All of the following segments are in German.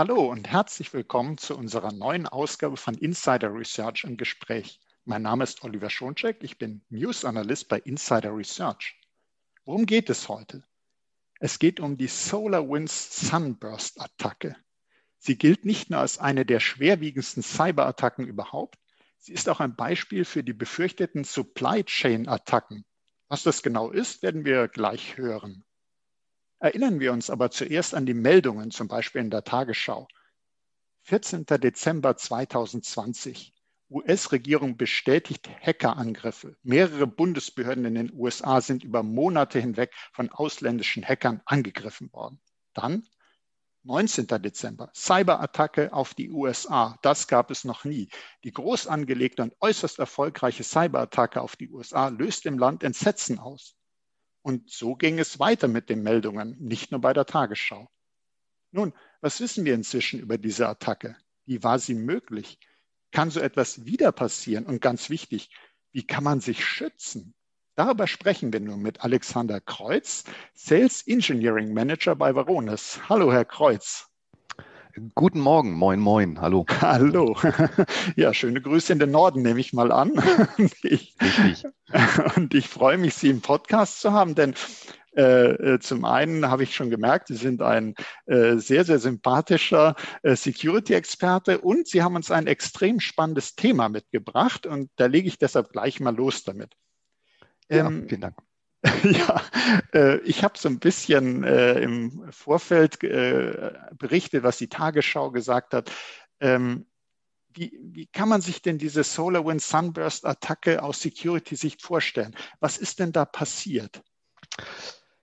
Hallo und herzlich willkommen zu unserer neuen Ausgabe von Insider Research im Gespräch. Mein Name ist Oliver Schoncheck, ich bin News Analyst bei Insider Research. Worum geht es heute? Es geht um die SolarWinds Sunburst-Attacke. Sie gilt nicht nur als eine der schwerwiegendsten Cyberattacken überhaupt, sie ist auch ein Beispiel für die befürchteten Supply Chain-Attacken. Was das genau ist, werden wir gleich hören. Erinnern wir uns aber zuerst an die Meldungen, zum Beispiel in der Tagesschau. 14. Dezember 2020. US-Regierung bestätigt Hackerangriffe. Mehrere Bundesbehörden in den USA sind über Monate hinweg von ausländischen Hackern angegriffen worden. Dann 19. Dezember, Cyberattacke auf die USA. Das gab es noch nie. Die groß angelegte und äußerst erfolgreiche Cyberattacke auf die USA löst im Land Entsetzen aus. Und so ging es weiter mit den Meldungen, nicht nur bei der Tagesschau. Nun, was wissen wir inzwischen über diese Attacke? Wie war sie möglich? Kann so etwas wieder passieren? Und ganz wichtig, wie kann man sich schützen? Darüber sprechen wir nun mit Alexander Kreuz, Sales Engineering Manager bei Varonis. Hallo, Herr Kreuz. Guten Morgen, moin, moin, hallo. Hallo. Ja, schöne Grüße in den Norden, nehme ich mal an. Ich, Richtig. Und ich freue mich, Sie im Podcast zu haben, denn äh, äh, zum einen habe ich schon gemerkt, Sie sind ein äh, sehr, sehr sympathischer äh, Security-Experte und Sie haben uns ein extrem spannendes Thema mitgebracht und da lege ich deshalb gleich mal los damit. Ähm, ja, vielen Dank. Ja, äh, ich habe so ein bisschen äh, im Vorfeld äh, berichtet, was die Tagesschau gesagt hat. Ähm, wie, wie, kann man sich denn diese SolarWinds Sunburst-Attacke aus Security-Sicht vorstellen? Was ist denn da passiert?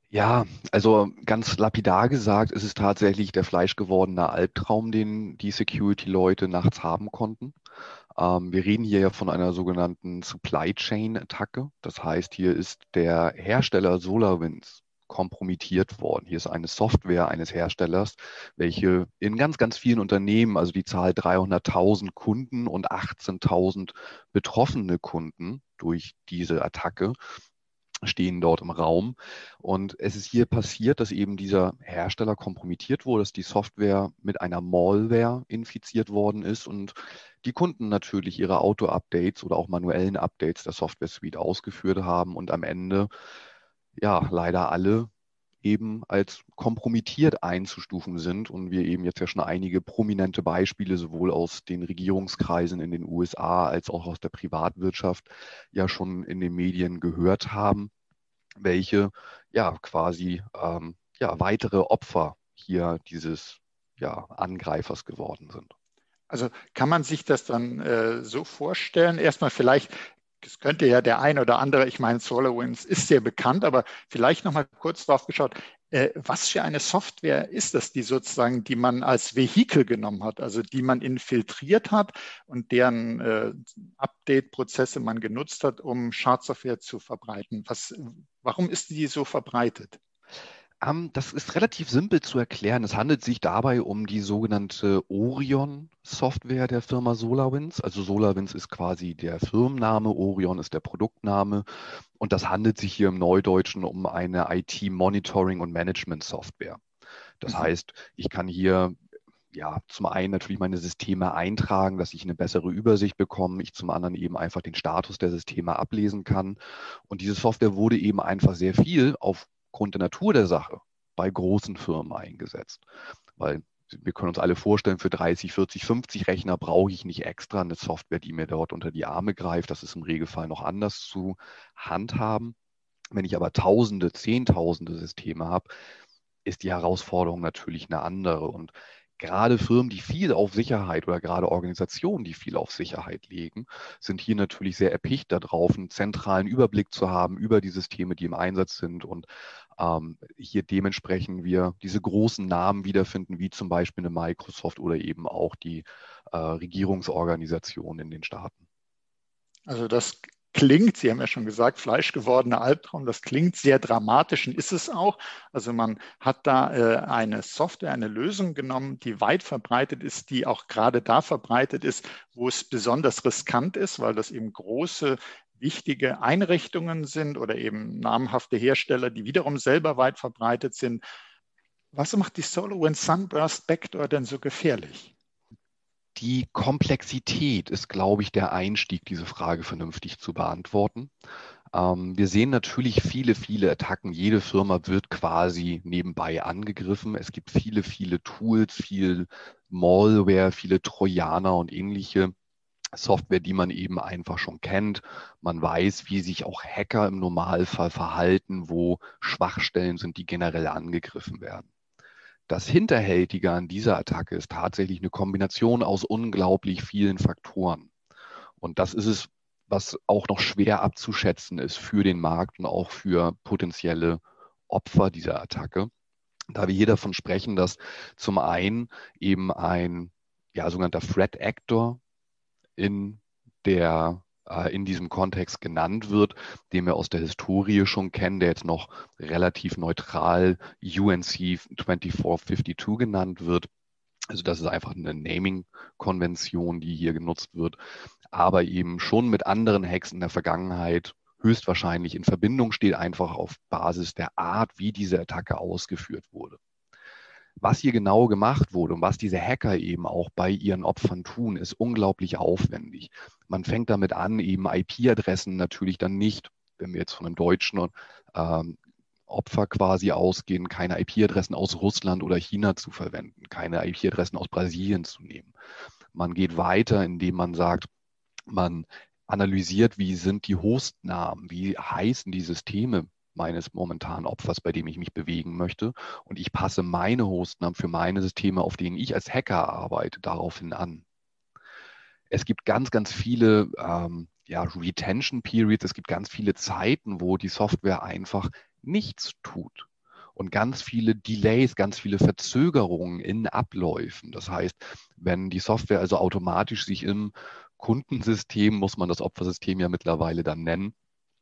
Ja, also ganz lapidar gesagt, ist es tatsächlich der fleischgewordene Albtraum, den die Security-Leute nachts haben konnten. Ähm, wir reden hier ja von einer sogenannten Supply Chain-Attacke. Das heißt, hier ist der Hersteller SolarWinds kompromittiert worden. Hier ist eine Software eines Herstellers, welche in ganz, ganz vielen Unternehmen, also die Zahl 300.000 Kunden und 18.000 betroffene Kunden durch diese Attacke, stehen dort im Raum. Und es ist hier passiert, dass eben dieser Hersteller kompromittiert wurde, dass die Software mit einer Malware infiziert worden ist und die Kunden natürlich ihre Auto-Updates oder auch manuellen Updates der Software Suite ausgeführt haben und am Ende ja leider alle eben als kompromittiert einzustufen sind und wir eben jetzt ja schon einige prominente Beispiele sowohl aus den Regierungskreisen in den USA als auch aus der Privatwirtschaft ja schon in den Medien gehört haben, welche ja quasi ähm, ja weitere Opfer hier dieses ja, Angreifers geworden sind. Also kann man sich das dann äh, so vorstellen? Erstmal vielleicht, es könnte ja der ein oder andere, ich meine, SolarWinds ist sehr bekannt, aber vielleicht noch mal kurz drauf geschaut, äh, was für eine Software ist das, die sozusagen, die man als Vehikel genommen hat, also die man infiltriert hat und deren äh, Update-Prozesse man genutzt hat, um Schadsoftware zu verbreiten? Was, warum ist die so verbreitet? Ähm, das ist relativ simpel zu erklären. Es handelt sich dabei um die sogenannte Orion-Software der Firma SolarWinds. Also SolarWinds ist quasi der Firmenname, Orion ist der Produktname. Und das handelt sich hier im Neudeutschen um eine IT-Monitoring- und Management-Software. Das mhm. heißt, ich kann hier ja, zum einen natürlich meine Systeme eintragen, dass ich eine bessere Übersicht bekomme, ich zum anderen eben einfach den Status der Systeme ablesen kann. Und diese Software wurde eben einfach sehr viel auf aufgrund der Natur der Sache bei großen Firmen eingesetzt. Weil wir können uns alle vorstellen, für 30, 40, 50 Rechner brauche ich nicht extra eine Software, die mir dort unter die Arme greift. Das ist im Regelfall noch anders zu handhaben. Wenn ich aber Tausende, Zehntausende Systeme habe, ist die Herausforderung natürlich eine andere. Und gerade Firmen, die viel auf Sicherheit oder gerade Organisationen, die viel auf Sicherheit legen, sind hier natürlich sehr erpicht darauf, einen zentralen Überblick zu haben über die Systeme, die im Einsatz sind und ähm, hier dementsprechend wir diese großen Namen wiederfinden, wie zum Beispiel eine Microsoft oder eben auch die äh, Regierungsorganisation in den Staaten. Also das klingt, Sie haben ja schon gesagt, fleischgewordener Albtraum, das klingt sehr dramatisch und ist es auch. Also man hat da äh, eine Software, eine Lösung genommen, die weit verbreitet ist, die auch gerade da verbreitet ist, wo es besonders riskant ist, weil das eben große wichtige Einrichtungen sind oder eben namhafte Hersteller, die wiederum selber weit verbreitet sind. Was macht die SolarWinds Sunburst Backdoor denn so gefährlich? Die Komplexität ist, glaube ich, der Einstieg, diese Frage vernünftig zu beantworten. Ähm, wir sehen natürlich viele, viele Attacken. Jede Firma wird quasi nebenbei angegriffen. Es gibt viele, viele Tools, viel Malware, viele Trojaner und ähnliche Software, die man eben einfach schon kennt. Man weiß, wie sich auch Hacker im Normalfall verhalten, wo Schwachstellen sind, die generell angegriffen werden. Das Hinterhältige an dieser Attacke ist tatsächlich eine Kombination aus unglaublich vielen Faktoren. Und das ist es, was auch noch schwer abzuschätzen ist für den Markt und auch für potenzielle Opfer dieser Attacke. Da wir hier davon sprechen, dass zum einen eben ein ja, sogenannter Threat Actor in der äh, in diesem Kontext genannt wird, den wir aus der Historie schon kennen, der jetzt noch relativ neutral UNC 2452 genannt wird. Also das ist einfach eine Naming-Konvention, die hier genutzt wird, aber eben schon mit anderen Hacks in der Vergangenheit höchstwahrscheinlich in Verbindung steht, einfach auf Basis der Art, wie diese Attacke ausgeführt wurde was hier genau gemacht wurde und was diese Hacker eben auch bei ihren Opfern tun, ist unglaublich aufwendig. Man fängt damit an, eben IP-Adressen natürlich dann nicht, wenn wir jetzt von einem deutschen ähm, Opfer quasi ausgehen, keine IP-Adressen aus Russland oder China zu verwenden, keine IP-Adressen aus Brasilien zu nehmen. Man geht weiter, indem man sagt, man analysiert, wie sind die Hostnamen, wie heißen die Systeme, meines momentanen Opfers, bei dem ich mich bewegen möchte. Und ich passe meine Hostnamen für meine Systeme, auf denen ich als Hacker arbeite, daraufhin an. Es gibt ganz, ganz viele ähm, ja, Retention Periods, es gibt ganz viele Zeiten, wo die Software einfach nichts tut und ganz viele Delays, ganz viele Verzögerungen in Abläufen. Das heißt, wenn die Software also automatisch sich im Kundensystem, muss man das Opfersystem ja mittlerweile dann nennen,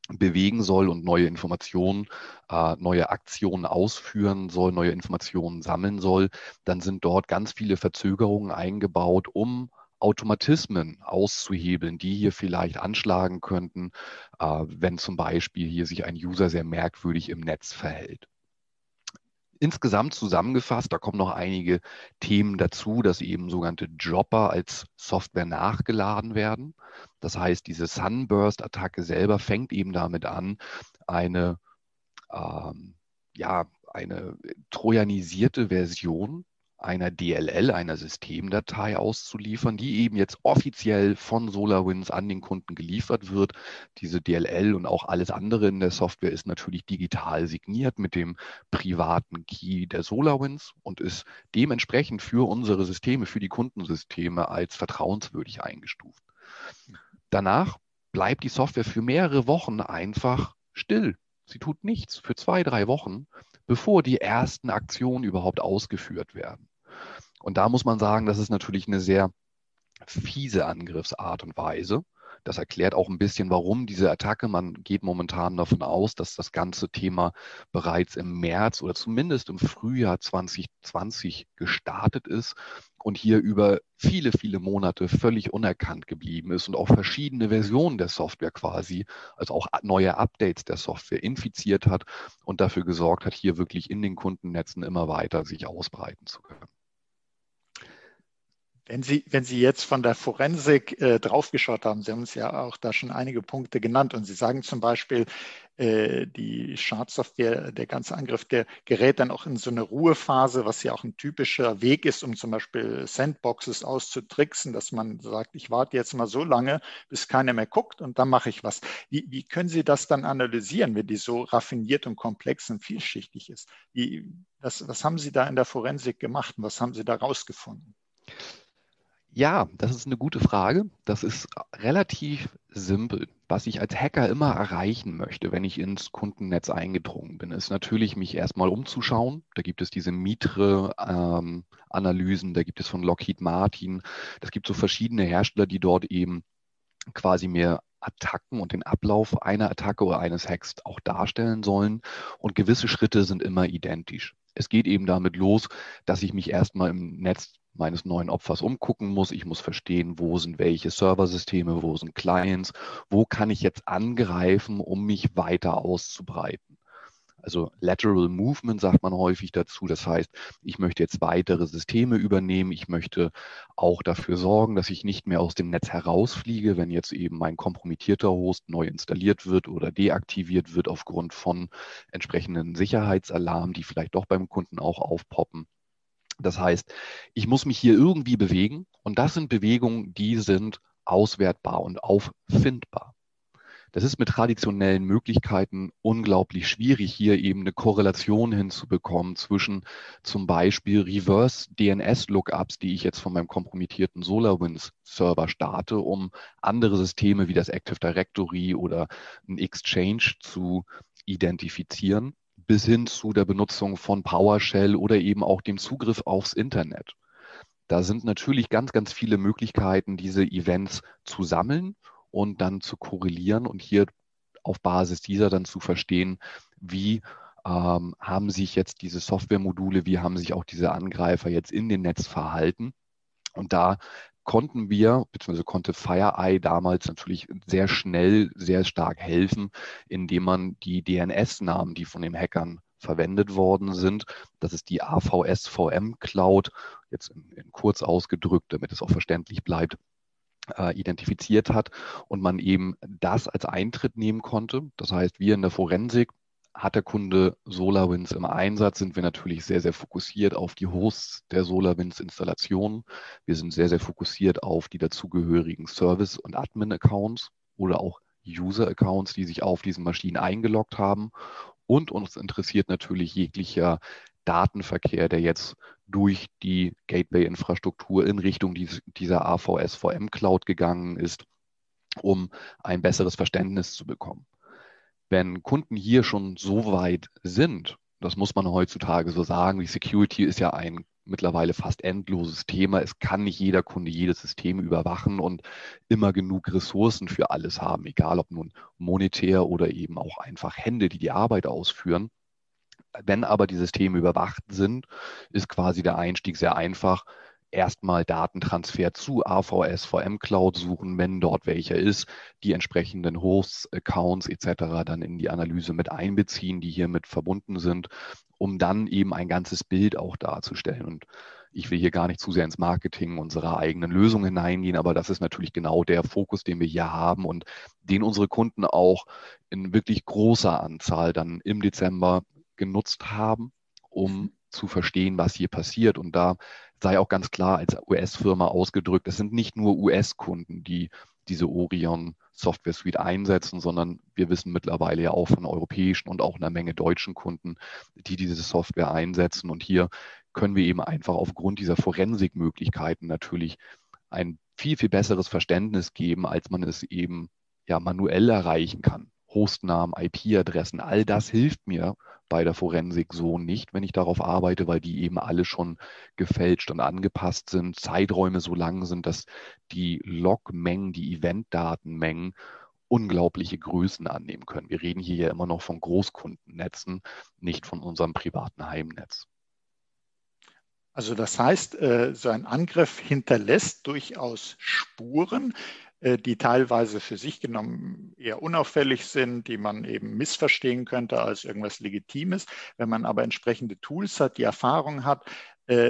bewegen soll und neue Informationen, äh, neue Aktionen ausführen soll, neue Informationen sammeln soll, dann sind dort ganz viele Verzögerungen eingebaut, um Automatismen auszuhebeln, die hier vielleicht anschlagen könnten, äh, wenn zum Beispiel hier sich ein User sehr merkwürdig im Netz verhält. Insgesamt zusammengefasst, da kommen noch einige Themen dazu, dass eben sogenannte Dropper als Software nachgeladen werden. Das heißt, diese Sunburst-Attacke selber fängt eben damit an, eine, ähm, ja, eine trojanisierte Version einer DLL, einer Systemdatei auszuliefern, die eben jetzt offiziell von SolarWinds an den Kunden geliefert wird. Diese DLL und auch alles andere in der Software ist natürlich digital signiert mit dem privaten Key der SolarWinds und ist dementsprechend für unsere Systeme, für die Kundensysteme als vertrauenswürdig eingestuft. Danach bleibt die Software für mehrere Wochen einfach still. Sie tut nichts für zwei, drei Wochen, bevor die ersten Aktionen überhaupt ausgeführt werden. Und da muss man sagen, das ist natürlich eine sehr fiese Angriffsart und Weise. Das erklärt auch ein bisschen, warum diese Attacke, man geht momentan davon aus, dass das ganze Thema bereits im März oder zumindest im Frühjahr 2020 gestartet ist und hier über viele, viele Monate völlig unerkannt geblieben ist und auch verschiedene Versionen der Software quasi, also auch neue Updates der Software infiziert hat und dafür gesorgt hat, hier wirklich in den Kundennetzen immer weiter sich ausbreiten zu können. Wenn Sie, wenn Sie jetzt von der Forensik äh, draufgeschaut haben, Sie haben uns ja auch da schon einige Punkte genannt und Sie sagen zum Beispiel, äh, die Schadsoftware, der ganze Angriff, der gerät dann auch in so eine Ruhephase, was ja auch ein typischer Weg ist, um zum Beispiel Sandboxes auszutricksen, dass man sagt, ich warte jetzt mal so lange, bis keiner mehr guckt und dann mache ich was. Wie, wie können Sie das dann analysieren, wenn die so raffiniert und komplex und vielschichtig ist? Wie, was, was haben Sie da in der Forensik gemacht und was haben Sie da rausgefunden? Ja, das ist eine gute Frage. Das ist relativ simpel. Was ich als Hacker immer erreichen möchte, wenn ich ins Kundennetz eingedrungen bin, ist natürlich, mich erstmal umzuschauen. Da gibt es diese Mitre-Analysen, ähm, da gibt es von Lockheed Martin. Das gibt so verschiedene Hersteller, die dort eben quasi mir Attacken und den Ablauf einer Attacke oder eines Hacks auch darstellen sollen. Und gewisse Schritte sind immer identisch. Es geht eben damit los, dass ich mich erstmal im Netz meines neuen Opfers umgucken muss. Ich muss verstehen, wo sind welche Serversysteme, wo sind Clients, wo kann ich jetzt angreifen, um mich weiter auszubreiten. Also Lateral Movement sagt man häufig dazu. Das heißt, ich möchte jetzt weitere Systeme übernehmen. Ich möchte auch dafür sorgen, dass ich nicht mehr aus dem Netz herausfliege, wenn jetzt eben mein kompromittierter Host neu installiert wird oder deaktiviert wird aufgrund von entsprechenden Sicherheitsalarmen, die vielleicht doch beim Kunden auch aufpoppen. Das heißt, ich muss mich hier irgendwie bewegen und das sind Bewegungen, die sind auswertbar und auffindbar. Das ist mit traditionellen Möglichkeiten unglaublich schwierig, hier eben eine Korrelation hinzubekommen zwischen zum Beispiel Reverse DNS-Lookups, die ich jetzt von meinem kompromittierten SolarWinds-Server starte, um andere Systeme wie das Active Directory oder ein Exchange zu identifizieren, bis hin zu der Benutzung von PowerShell oder eben auch dem Zugriff aufs Internet. Da sind natürlich ganz, ganz viele Möglichkeiten, diese Events zu sammeln und dann zu korrelieren und hier auf Basis dieser dann zu verstehen, wie ähm, haben sich jetzt diese Softwaremodule, wie haben sich auch diese Angreifer jetzt in den Netz verhalten. Und da konnten wir, beziehungsweise konnte FireEye damals natürlich sehr schnell, sehr stark helfen, indem man die DNS-Namen, die von den Hackern verwendet worden sind, das ist die AVS-VM Cloud, jetzt in, in kurz ausgedrückt, damit es auch verständlich bleibt, äh, identifiziert hat und man eben das als Eintritt nehmen konnte. Das heißt, wir in der Forensik hat der Kunde SolarWinds im Einsatz, sind wir natürlich sehr, sehr fokussiert auf die Hosts der SolarWinds-Installation. Wir sind sehr, sehr fokussiert auf die dazugehörigen Service- und Admin-Accounts oder auch User-Accounts, die sich auf diesen Maschinen eingeloggt haben. Und uns interessiert natürlich jeglicher Datenverkehr, der jetzt durch die Gateway-Infrastruktur in Richtung dieser AVS-VM-Cloud gegangen ist, um ein besseres Verständnis zu bekommen. Wenn Kunden hier schon so weit sind, das muss man heutzutage so sagen, die Security ist ja ein mittlerweile fast endloses Thema. Es kann nicht jeder Kunde jedes System überwachen und immer genug Ressourcen für alles haben, egal ob nun monetär oder eben auch einfach Hände, die die Arbeit ausführen. Wenn aber die Systeme überwacht sind, ist quasi der Einstieg sehr einfach. Erstmal Datentransfer zu AVS, VM Cloud suchen, wenn dort welcher ist, die entsprechenden Hosts, Accounts etc. dann in die Analyse mit einbeziehen, die hiermit verbunden sind, um dann eben ein ganzes Bild auch darzustellen. Und ich will hier gar nicht zu sehr ins Marketing unserer eigenen Lösung hineingehen, aber das ist natürlich genau der Fokus, den wir hier haben und den unsere Kunden auch in wirklich großer Anzahl dann im Dezember genutzt haben, um mhm. Zu verstehen, was hier passiert. Und da sei auch ganz klar als US-Firma ausgedrückt, es sind nicht nur US-Kunden, die diese Orion Software Suite einsetzen, sondern wir wissen mittlerweile ja auch von europäischen und auch einer Menge deutschen Kunden, die diese Software einsetzen. Und hier können wir eben einfach aufgrund dieser Forensikmöglichkeiten natürlich ein viel, viel besseres Verständnis geben, als man es eben ja manuell erreichen kann. Hostnamen, IP-Adressen, all das hilft mir bei der Forensik so nicht, wenn ich darauf arbeite, weil die eben alle schon gefälscht und angepasst sind, Zeiträume so lang sind, dass die Logmengen, die Eventdatenmengen unglaubliche Größen annehmen können. Wir reden hier ja immer noch von Großkundennetzen, nicht von unserem privaten Heimnetz. Also das heißt, äh, so ein Angriff hinterlässt durchaus Spuren. Äh, die teilweise für sich genommen eher unauffällig sind, die man eben missverstehen könnte als irgendwas Legitimes. Wenn man aber entsprechende Tools hat, die Erfahrung hat,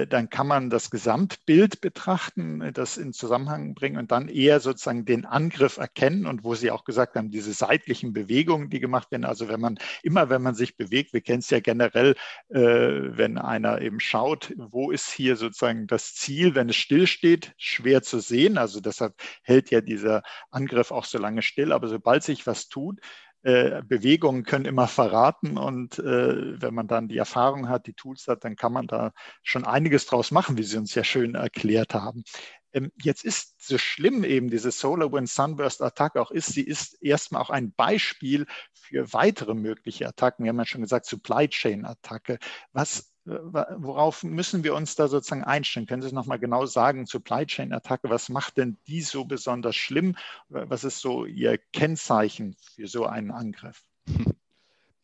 dann kann man das Gesamtbild betrachten, äh, das in Zusammenhang bringen und dann eher sozusagen den Angriff erkennen und wo Sie auch gesagt haben, diese seitlichen Bewegungen, die gemacht werden. Also wenn man immer, wenn man sich bewegt, wir kennen es ja generell, äh, wenn einer eben schaut, wo ist hier sozusagen das Ziel, wenn es stillsteht, schwer zu sehen. Also deshalb hält ja dieser Angriff auch so lange still. Aber sobald sich was tut, äh, Bewegungen können immer verraten und äh, wenn man dann die Erfahrung hat, die Tools hat, dann kann man da schon einiges draus machen, wie Sie uns ja schön erklärt haben. Ähm, jetzt ist so schlimm eben diese SolarWinds Sunburst Attacke auch ist, sie ist erstmal auch ein Beispiel für weitere mögliche Attacken. Wir haben ja schon gesagt, Supply Chain Attacke. Was worauf müssen wir uns da sozusagen einstellen? Können Sie es nochmal genau sagen, Supply Chain Attacke, was macht denn die so besonders schlimm? Was ist so Ihr Kennzeichen für so einen Angriff?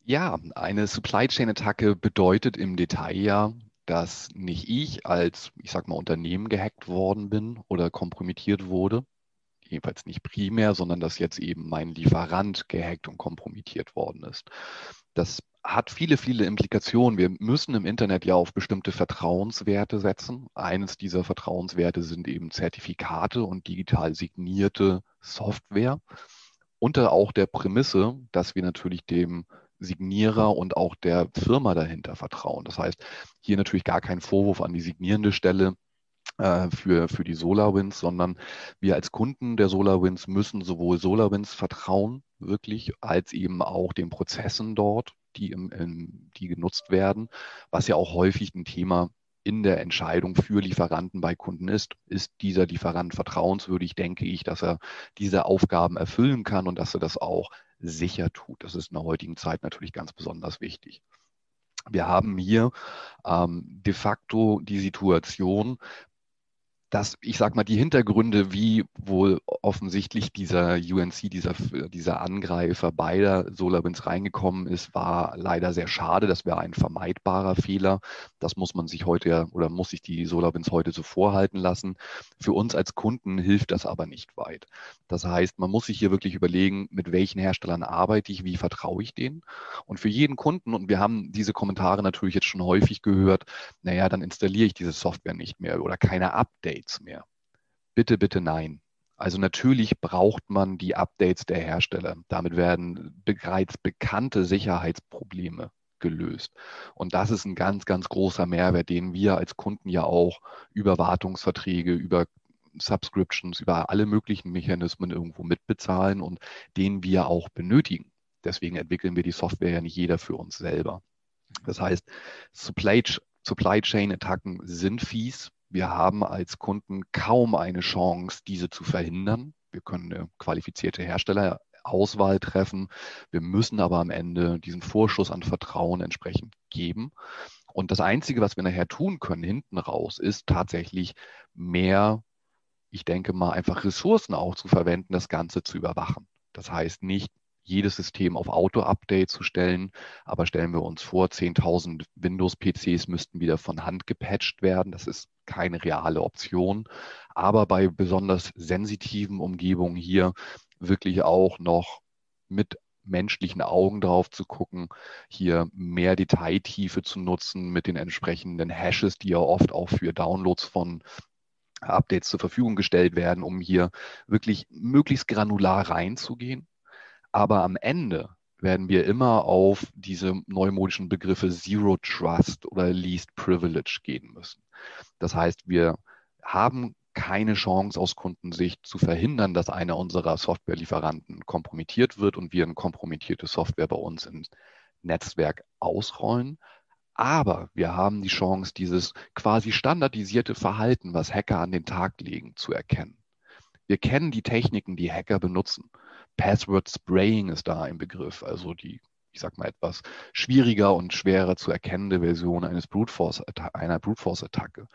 Ja, eine Supply Chain Attacke bedeutet im Detail ja, dass nicht ich als, ich sag mal, Unternehmen gehackt worden bin oder kompromittiert wurde, jedenfalls nicht primär, sondern dass jetzt eben mein Lieferant gehackt und kompromittiert worden ist. Das hat viele, viele Implikationen. Wir müssen im Internet ja auf bestimmte Vertrauenswerte setzen. Eines dieser Vertrauenswerte sind eben Zertifikate und digital signierte Software. Unter auch der Prämisse, dass wir natürlich dem Signierer und auch der Firma dahinter vertrauen. Das heißt, hier natürlich gar kein Vorwurf an die signierende Stelle äh, für, für die SolarWinds, sondern wir als Kunden der SolarWinds müssen sowohl SolarWinds vertrauen, wirklich, als eben auch den Prozessen dort, die, im, im, die genutzt werden, was ja auch häufig ein Thema in der Entscheidung für Lieferanten bei Kunden ist. Ist dieser Lieferant vertrauenswürdig, denke ich, dass er diese Aufgaben erfüllen kann und dass er das auch sicher tut. Das ist in der heutigen Zeit natürlich ganz besonders wichtig. Wir haben hier ähm, de facto die Situation, dass ich sage mal, die Hintergründe, wie wohl offensichtlich dieser UNC, dieser, dieser Angreifer beider SolarWinds reingekommen ist, war leider sehr schade. Das wäre ein vermeidbarer Fehler. Das muss man sich heute oder muss sich die SolarWinds heute so vorhalten lassen. Für uns als Kunden hilft das aber nicht weit. Das heißt, man muss sich hier wirklich überlegen, mit welchen Herstellern arbeite ich, wie vertraue ich denen. Und für jeden Kunden, und wir haben diese Kommentare natürlich jetzt schon häufig gehört, naja, dann installiere ich diese Software nicht mehr oder keine Updates. Updates mehr. Bitte, bitte nein. Also natürlich braucht man die Updates der Hersteller. Damit werden bereits bekannte Sicherheitsprobleme gelöst. Und das ist ein ganz, ganz großer Mehrwert, den wir als Kunden ja auch über Wartungsverträge, über Subscriptions, über alle möglichen Mechanismen irgendwo mitbezahlen und den wir auch benötigen. Deswegen entwickeln wir die Software ja nicht jeder für uns selber. Das heißt, Supply, Supply Chain Attacken sind fies. Wir haben als Kunden kaum eine Chance, diese zu verhindern. Wir können eine qualifizierte Herstellerauswahl treffen. Wir müssen aber am Ende diesen Vorschuss an Vertrauen entsprechend geben. Und das Einzige, was wir nachher tun können, hinten raus, ist tatsächlich mehr, ich denke mal, einfach Ressourcen auch zu verwenden, das Ganze zu überwachen. Das heißt nicht jedes System auf Auto-Update zu stellen. Aber stellen wir uns vor, 10.000 Windows-PCs müssten wieder von Hand gepatcht werden. Das ist keine reale Option. Aber bei besonders sensitiven Umgebungen hier wirklich auch noch mit menschlichen Augen drauf zu gucken, hier mehr Detailtiefe zu nutzen mit den entsprechenden Hashes, die ja oft auch für Downloads von Updates zur Verfügung gestellt werden, um hier wirklich möglichst granular reinzugehen. Aber am Ende werden wir immer auf diese neumodischen Begriffe Zero Trust oder Least Privilege gehen müssen. Das heißt, wir haben keine Chance aus Kundensicht zu verhindern, dass einer unserer Softwarelieferanten kompromittiert wird und wir eine kompromittierte Software bei uns im Netzwerk ausrollen. Aber wir haben die Chance, dieses quasi standardisierte Verhalten, was Hacker an den Tag legen, zu erkennen. Wir kennen die Techniken, die Hacker benutzen. Password Spraying ist da ein Begriff, also die, ich sag mal, etwas schwieriger und schwerer zu erkennende Version eines Brute Force, einer Brute Force Attacke.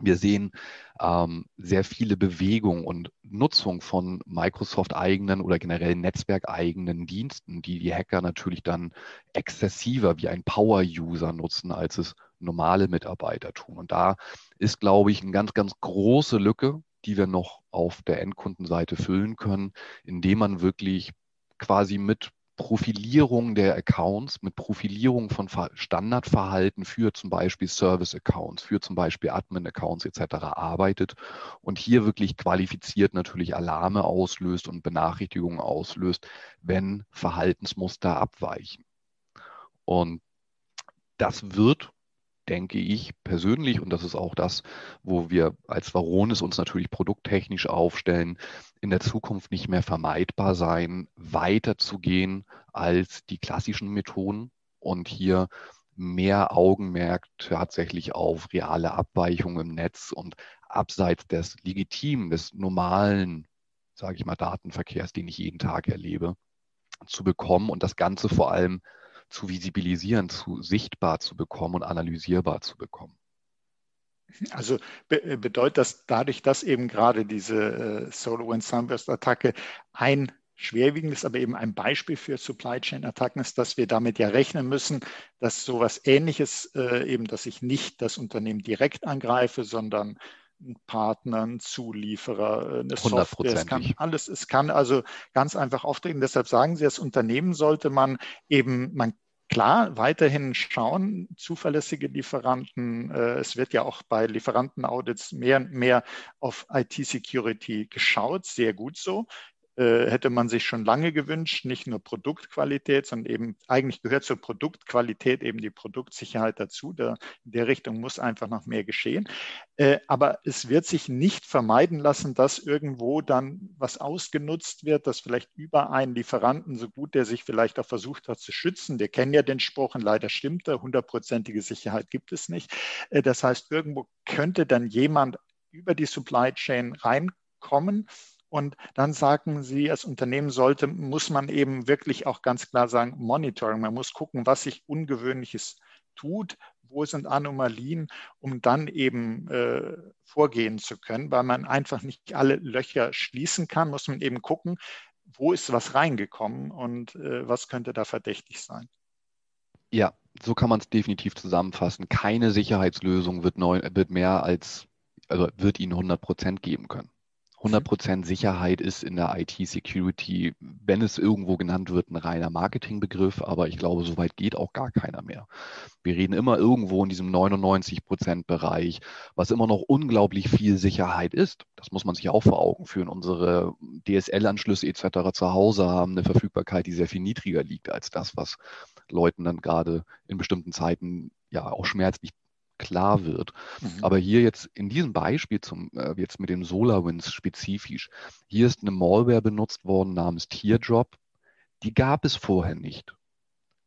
Wir sehen ähm, sehr viele Bewegungen und Nutzung von Microsoft eigenen oder generell netzwerkeigenen Diensten, die die Hacker natürlich dann exzessiver wie ein Power-User nutzen, als es normale Mitarbeiter tun. Und da ist, glaube ich, eine ganz, ganz große Lücke, die wir noch auf der Endkundenseite füllen können, indem man wirklich quasi mit Profilierung der Accounts, mit Profilierung von Standardverhalten für zum Beispiel Service-Accounts, für zum Beispiel Admin-Accounts etc. arbeitet und hier wirklich qualifiziert natürlich Alarme auslöst und Benachrichtigungen auslöst, wenn Verhaltensmuster abweichen. Und das wird denke ich persönlich, und das ist auch das, wo wir als Varonis uns natürlich produkttechnisch aufstellen, in der Zukunft nicht mehr vermeidbar sein, weiterzugehen als die klassischen Methoden und hier mehr Augenmerk tatsächlich auf reale Abweichungen im Netz und abseits des legitimen, des normalen, sage ich mal, Datenverkehrs, den ich jeden Tag erlebe, zu bekommen und das Ganze vor allem zu visibilisieren, zu sichtbar zu bekommen und analysierbar zu bekommen. Also be äh, bedeutet das dadurch, dass eben gerade diese äh, SolarWinds Sunburst-Attacke ein schwerwiegendes, aber eben ein Beispiel für Supply Chain Attacken ist, dass wir damit ja rechnen müssen, dass sowas ähnliches äh, eben, dass ich nicht das Unternehmen direkt angreife, sondern ein Partner, ein Zulieferer, eine Software. Es kann alles, es kann also ganz einfach auftreten. Deshalb sagen Sie, als Unternehmen sollte man eben, man Klar, weiterhin schauen, zuverlässige Lieferanten. Äh, es wird ja auch bei Lieferantenaudits mehr und mehr auf IT-Security geschaut, sehr gut so. Äh, hätte man sich schon lange gewünscht, nicht nur Produktqualität, sondern eben eigentlich gehört zur Produktqualität eben die Produktsicherheit dazu. Da, in der Richtung muss einfach noch mehr geschehen. Äh, aber es wird sich nicht vermeiden lassen, dass irgendwo dann was ausgenutzt wird, dass vielleicht über einen Lieferanten, so gut der sich vielleicht auch versucht hat zu schützen, wir kennen ja den Spruch und leider stimmt er, hundertprozentige Sicherheit gibt es nicht. Äh, das heißt, irgendwo könnte dann jemand über die Supply Chain reinkommen und dann sagen Sie, als Unternehmen sollte, muss man eben wirklich auch ganz klar sagen, Monitoring. Man muss gucken, was sich Ungewöhnliches tut, wo sind Anomalien, um dann eben äh, vorgehen zu können, weil man einfach nicht alle Löcher schließen kann, muss man eben gucken, wo ist was reingekommen und äh, was könnte da verdächtig sein. Ja, so kann man es definitiv zusammenfassen. Keine Sicherheitslösung wird, neu, wird mehr als, also wird Ihnen 100 Prozent geben können. 100% Sicherheit ist in der IT-Security, wenn es irgendwo genannt wird, ein reiner Marketingbegriff, aber ich glaube, so weit geht auch gar keiner mehr. Wir reden immer irgendwo in diesem 99%-Bereich, was immer noch unglaublich viel Sicherheit ist. Das muss man sich auch vor Augen führen. Unsere DSL-Anschlüsse etc. zu Hause haben eine Verfügbarkeit, die sehr viel niedriger liegt als das, was Leuten dann gerade in bestimmten Zeiten ja auch schmerzlich klar wird. Mhm. Aber hier jetzt in diesem Beispiel zum, äh, jetzt mit dem SolarWinds spezifisch, hier ist eine Malware benutzt worden namens Teardrop. Die gab es vorher nicht.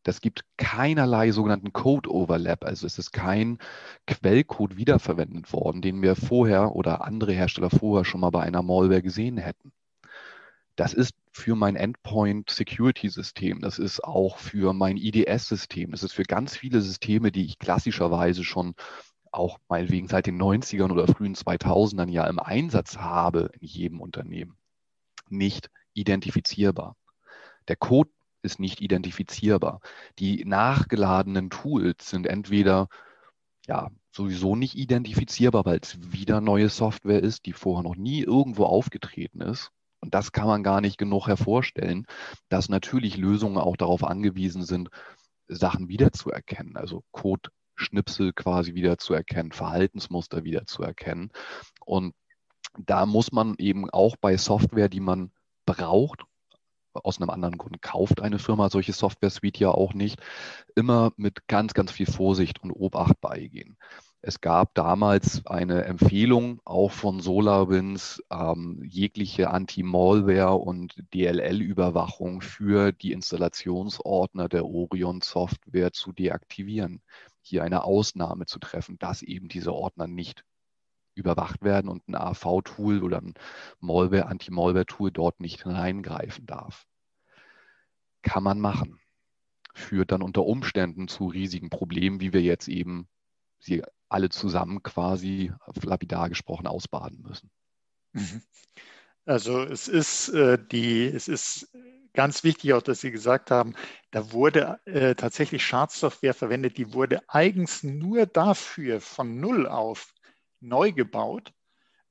Das gibt keinerlei sogenannten Code-Overlap, also es ist kein Quellcode wiederverwendet worden, den wir vorher oder andere Hersteller vorher schon mal bei einer Malware gesehen hätten. Das ist für mein Endpoint Security System, das ist auch für mein IDS System, das ist für ganz viele Systeme, die ich klassischerweise schon auch meinetwegen seit den 90ern oder frühen 2000ern ja im Einsatz habe in jedem Unternehmen, nicht identifizierbar. Der Code ist nicht identifizierbar. Die nachgeladenen Tools sind entweder ja sowieso nicht identifizierbar, weil es wieder neue Software ist, die vorher noch nie irgendwo aufgetreten ist und das kann man gar nicht genug hervorstellen, dass natürlich Lösungen auch darauf angewiesen sind, Sachen wiederzuerkennen, also Code-Schnipsel quasi wiederzuerkennen, Verhaltensmuster wiederzuerkennen. Und da muss man eben auch bei Software, die man braucht, aus einem anderen Grund kauft eine Firma solche Software-Suite ja auch nicht, immer mit ganz, ganz viel Vorsicht und Obacht beigehen. Es gab damals eine Empfehlung auch von SolarWinds, ähm, jegliche Anti-Malware und DLL-Überwachung für die Installationsordner der Orion-Software zu deaktivieren. Hier eine Ausnahme zu treffen, dass eben diese Ordner nicht überwacht werden und ein AV-Tool oder ein Malware, Anti-Malware-Tool dort nicht hineingreifen darf. Kann man machen. Führt dann unter Umständen zu riesigen Problemen, wie wir jetzt eben sie alle zusammen quasi, lapidar gesprochen, ausbaden müssen. Mhm. Also es ist äh, die, es ist ganz wichtig auch, dass Sie gesagt haben, da wurde äh, tatsächlich Schadsoftware verwendet, die wurde eigens nur dafür von Null auf neu gebaut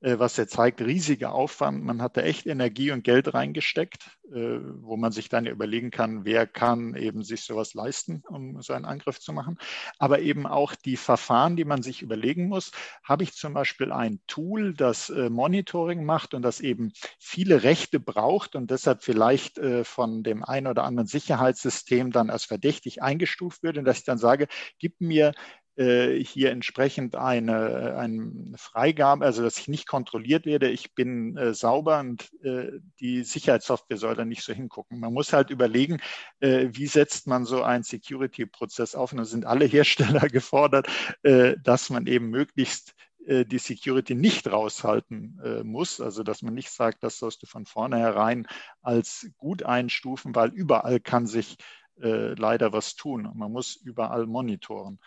was er zeigt, riesiger Aufwand. Man hat da echt Energie und Geld reingesteckt, äh, wo man sich dann überlegen kann, wer kann eben sich sowas leisten, um so einen Angriff zu machen. Aber eben auch die Verfahren, die man sich überlegen muss. Habe ich zum Beispiel ein Tool, das äh, Monitoring macht und das eben viele Rechte braucht und deshalb vielleicht von dem einen oder anderen Sicherheitssystem dann als verdächtig eingestuft wird und dass ich dann sage, gib mir äh, hier entsprechend eine, eine Freigabe, also dass ich nicht kontrolliert werde, ich bin äh, sauber und äh, die Sicherheitssoftware soll da nicht so hingucken. Man muss halt überlegen, äh, wie setzt man so einen Security-Prozess auf und da sind alle Hersteller gefordert, äh, dass man eben möglichst äh, die Security nicht raushalten muss, also dass man nicht sagt, das sollst du von vornherein als gut einstufen, weil überall kann sich leider was tun. Man muss überall monitoren.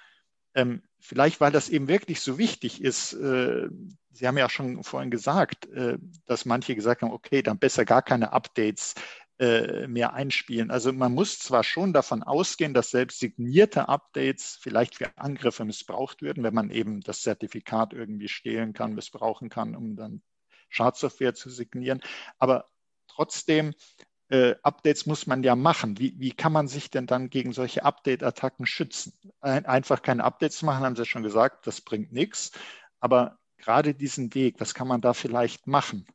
Ähm, vielleicht, weil das eben wirklich so wichtig ist. Äh, Sie haben ja schon vorhin gesagt, äh, dass manche gesagt haben, okay, dann besser gar keine Updates. äh, mehr einspielen. Also man muss zwar schon davon ausgehen, dass selbst signierte Updates vielleicht für Angriffe missbraucht würden, wenn man eben das Zertifikat irgendwie stehlen kann, missbrauchen kann, um dann Schadsoftware zu signieren. Aber trotzdem, äh, Updates muss man ja machen. Wie, wie, kann man sich denn dann gegen solche Update-Attacken schützen? Ein, einfach keine Updates machen, haben Sie schon gesagt, das bringt nichts. Aber gerade diesen Weg, was kann man da vielleicht machen?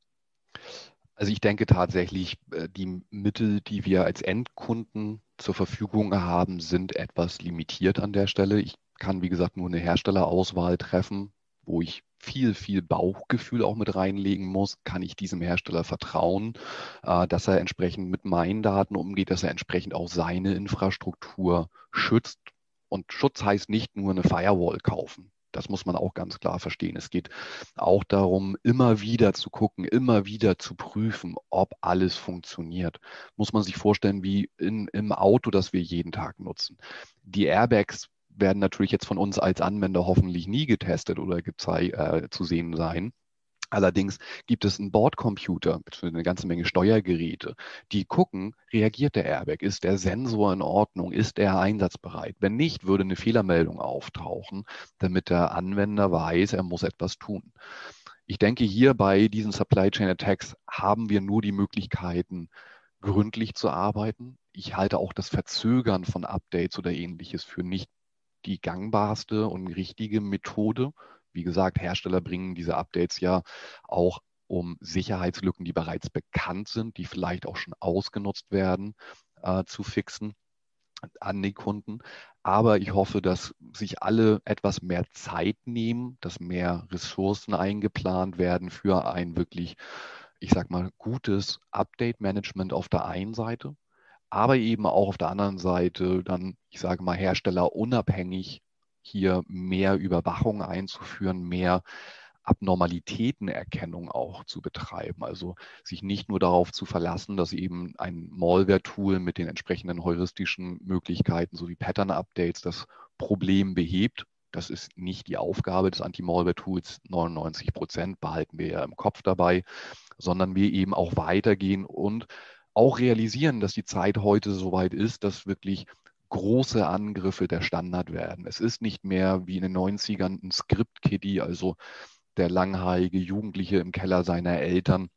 Also ich denke tatsächlich, äh, die Mittel, die wir als Endkunden zur Verfügung haben, sind etwas limitiert an der Stelle. Ich kann, wie gesagt, nur eine Herstellerauswahl treffen, wo ich viel, viel Bauchgefühl auch mit reinlegen muss. Kann ich diesem Hersteller vertrauen, äh, dass er entsprechend mit meinen Daten umgeht, dass er entsprechend auch seine Infrastruktur schützt? Und Schutz heißt nicht nur eine Firewall kaufen. Das muss man auch ganz klar verstehen. Es geht auch darum, immer wieder zu gucken, immer wieder zu prüfen, ob alles funktioniert. Muss man sich vorstellen, wie in, im Auto, das wir jeden Tag nutzen. Die Airbags werden natürlich jetzt von uns als Anwender hoffentlich nie getestet oder äh, zu sehen sein. Allerdings gibt es einen Bordcomputer mit eine ganze Menge Steuergeräte, die gucken, reagiert der Airbag, ist der Sensor in Ordnung, ist er einsatzbereit. Wenn nicht, würde eine Fehlermeldung auftauchen, damit der Anwender weiß, er muss etwas tun. Ich denke, hier bei diesen Supply Chain Attacks haben wir nur die Möglichkeiten, gründlich zu arbeiten. Ich halte auch das Verzögern von Updates oder ähnliches für nicht die gangbarste und richtige Methode, wie gesagt, Hersteller bringen diese Updates ja auch um Sicherheitslücken, die bereits bekannt sind, die vielleicht auch schon ausgenutzt werden, äh, zu fixen an die Kunden. Aber ich hoffe, dass sich alle etwas mehr Zeit nehmen, dass mehr Ressourcen eingeplant werden für ein wirklich, ich sag mal, gutes Update-Management auf der einen Seite, aber eben auch auf der anderen Seite dann, ich sage mal, Hersteller unabhängig hier mehr Überwachung einzuführen, mehr Abnormalitätenerkennung auch zu betreiben. Also sich nicht nur darauf zu verlassen, dass eben ein Malware-Tool mit den entsprechenden heuristischen Möglichkeiten sowie Pattern-Updates das Problem behebt. Das ist nicht die Aufgabe des Anti-Malware-Tools. 99 Prozent behalten wir ja im Kopf dabei, sondern wir eben auch weitergehen und auch realisieren, dass die Zeit heute so weit ist, dass wirklich große Angriffe der Standard werden. Es ist nicht mehr wie in den 90ern ein Script-Kiddie, also der langhaarige Jugendliche im Keller seiner Eltern,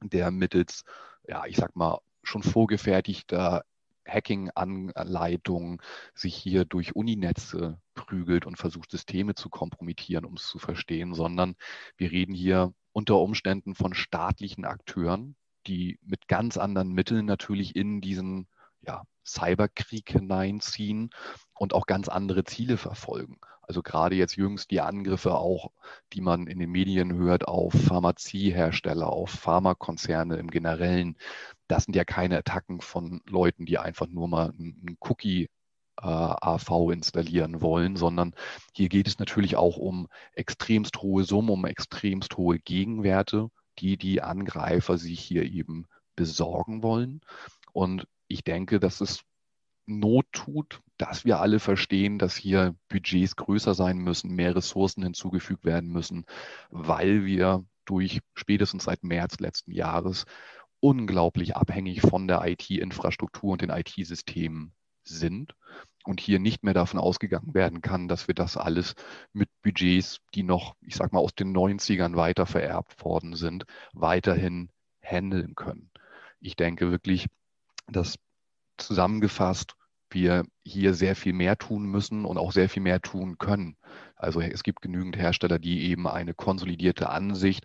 der mittels, ja, ich sag mal, schon vorgefertigter Hacking-Anleitungen sich hier durch Uninetze prügelt und versucht, Systeme zu kompromittieren, um es zu verstehen, sondern wir reden hier unter Umständen von staatlichen Akteuren, die mit ganz anderen Mitteln natürlich in diesen ja, Cyberkrieg hineinziehen und auch ganz andere Ziele verfolgen. Also gerade jetzt jüngst die Angriffe auch, die man in den Medien hört auf Pharmaziehersteller, auf Pharmakonzerne im Generellen. Das sind ja keine Attacken von Leuten, die einfach nur mal einen Cookie äh, AV installieren wollen, sondern hier geht es natürlich auch um extremst hohe Summen, um extremst hohe Gegenwerte, die die Angreifer sich hier eben besorgen wollen. Und ich denke, dass es Not tut, dass wir alle verstehen, dass hier Budgets größer sein müssen, mehr Ressourcen hinzugefügt werden müssen, weil wir durch spätestens seit März letzten Jahres unglaublich abhängig von der IT-Infrastruktur und den IT-Systemen sind und hier nicht mehr davon ausgegangen werden kann, dass wir das alles mit Budgets, die noch, ich sag mal, aus den 90ern weiter vererbt worden sind, weiterhin handeln können. Ich denke wirklich, dass zusammengefasst wir hier sehr viel mehr tun müssen und auch sehr viel mehr tun können. Also es gibt genügend Hersteller, die eben eine konsolidierte Ansicht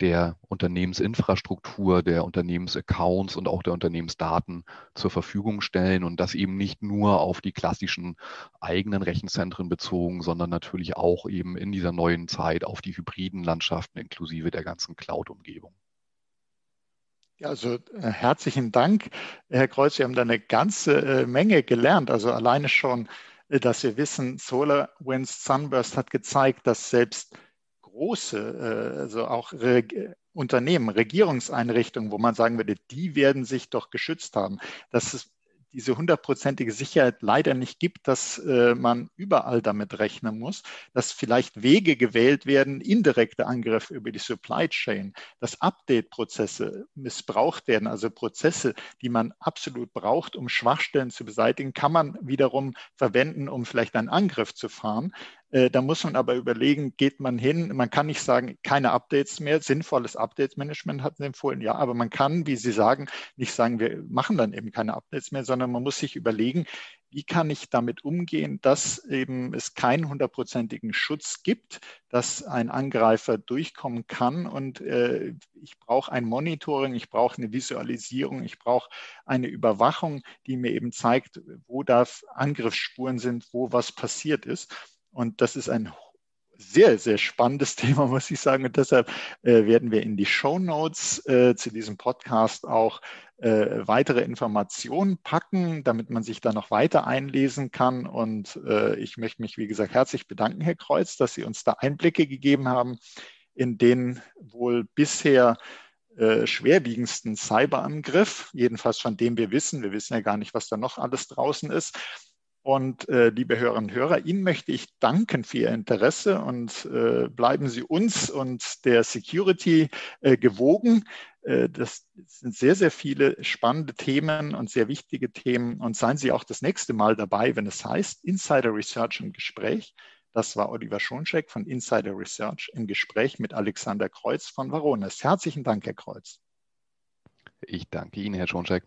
der Unternehmensinfrastruktur, der Unternehmensaccounts und auch der Unternehmensdaten zur Verfügung stellen und das eben nicht nur auf die klassischen eigenen Rechenzentren bezogen, sondern natürlich auch eben in dieser neuen Zeit auf die hybriden Landschaften inklusive der ganzen Cloud-Umgebung. Ja, also äh, herzlichen Dank, Herr Kreuz. Sie haben da eine ganze äh, Menge gelernt. Also alleine schon, äh, dass wir wissen, SolarWinds Sunburst hat gezeigt, dass selbst große, also auch Re Unternehmen, Regierungseinrichtungen, wo man sagen würde, die werden sich doch geschützt haben, dass es diese hundertprozentige Sicherheit leider nicht gibt, dass äh, man überall damit rechnen muss, dass vielleicht Wege gewählt werden, indirekte Angriffe über die Supply Chain, dass Update-Prozesse missbraucht werden, also Prozesse, die man absolut braucht, um Schwachstellen zu beseitigen, kann man wiederum verwenden, um vielleicht einen Angriff zu fahren. Äh, da muss man aber überlegen, geht man hin? Man kann nicht sagen, keine Updates mehr. Sinnvolles Update-Management hatten Sie empfohlen, ja, aber man kann, wie Sie sagen, nicht sagen, wir machen dann eben keine Updates mehr, sondern man muss sich überlegen, wie kann ich damit umgehen, dass eben es keinen hundertprozentigen Schutz gibt, dass ein Angreifer durchkommen kann. Und äh, ich brauche ein Monitoring, ich brauche eine Visualisierung, ich brauche eine Überwachung, die mir eben zeigt, wo da Angriffsspuren sind, wo was passiert ist. Und das ist ein sehr, sehr spannendes Thema, muss ich sagen. Und deshalb äh, werden wir in die Show Notes äh, zu diesem Podcast auch äh, weitere Informationen packen, damit man sich da noch weiter einlesen kann. Und äh, ich möchte mich, wie gesagt, herzlich bedanken, Herr Kreuz, dass Sie uns da Einblicke gegeben haben in den wohl bisher äh, schwerwiegendsten Cyberangriff, jedenfalls von dem wir wissen. Wir wissen ja gar nicht, was da noch alles draußen ist. Und äh, liebe Hörerinnen und Hörer, Ihnen möchte ich danken für Ihr Interesse und äh, bleiben Sie uns und der Security äh, gewogen. Äh, das sind sehr, sehr viele spannende Themen und sehr wichtige Themen. Und seien Sie auch das nächste Mal dabei, wenn es heißt Insider Research im Gespräch. Das war Oliver Schoncheck von Insider Research im Gespräch mit Alexander Kreuz von Varones. Herzlichen Dank, Herr Kreuz. Ich danke Ihnen, Herr Schoncheck.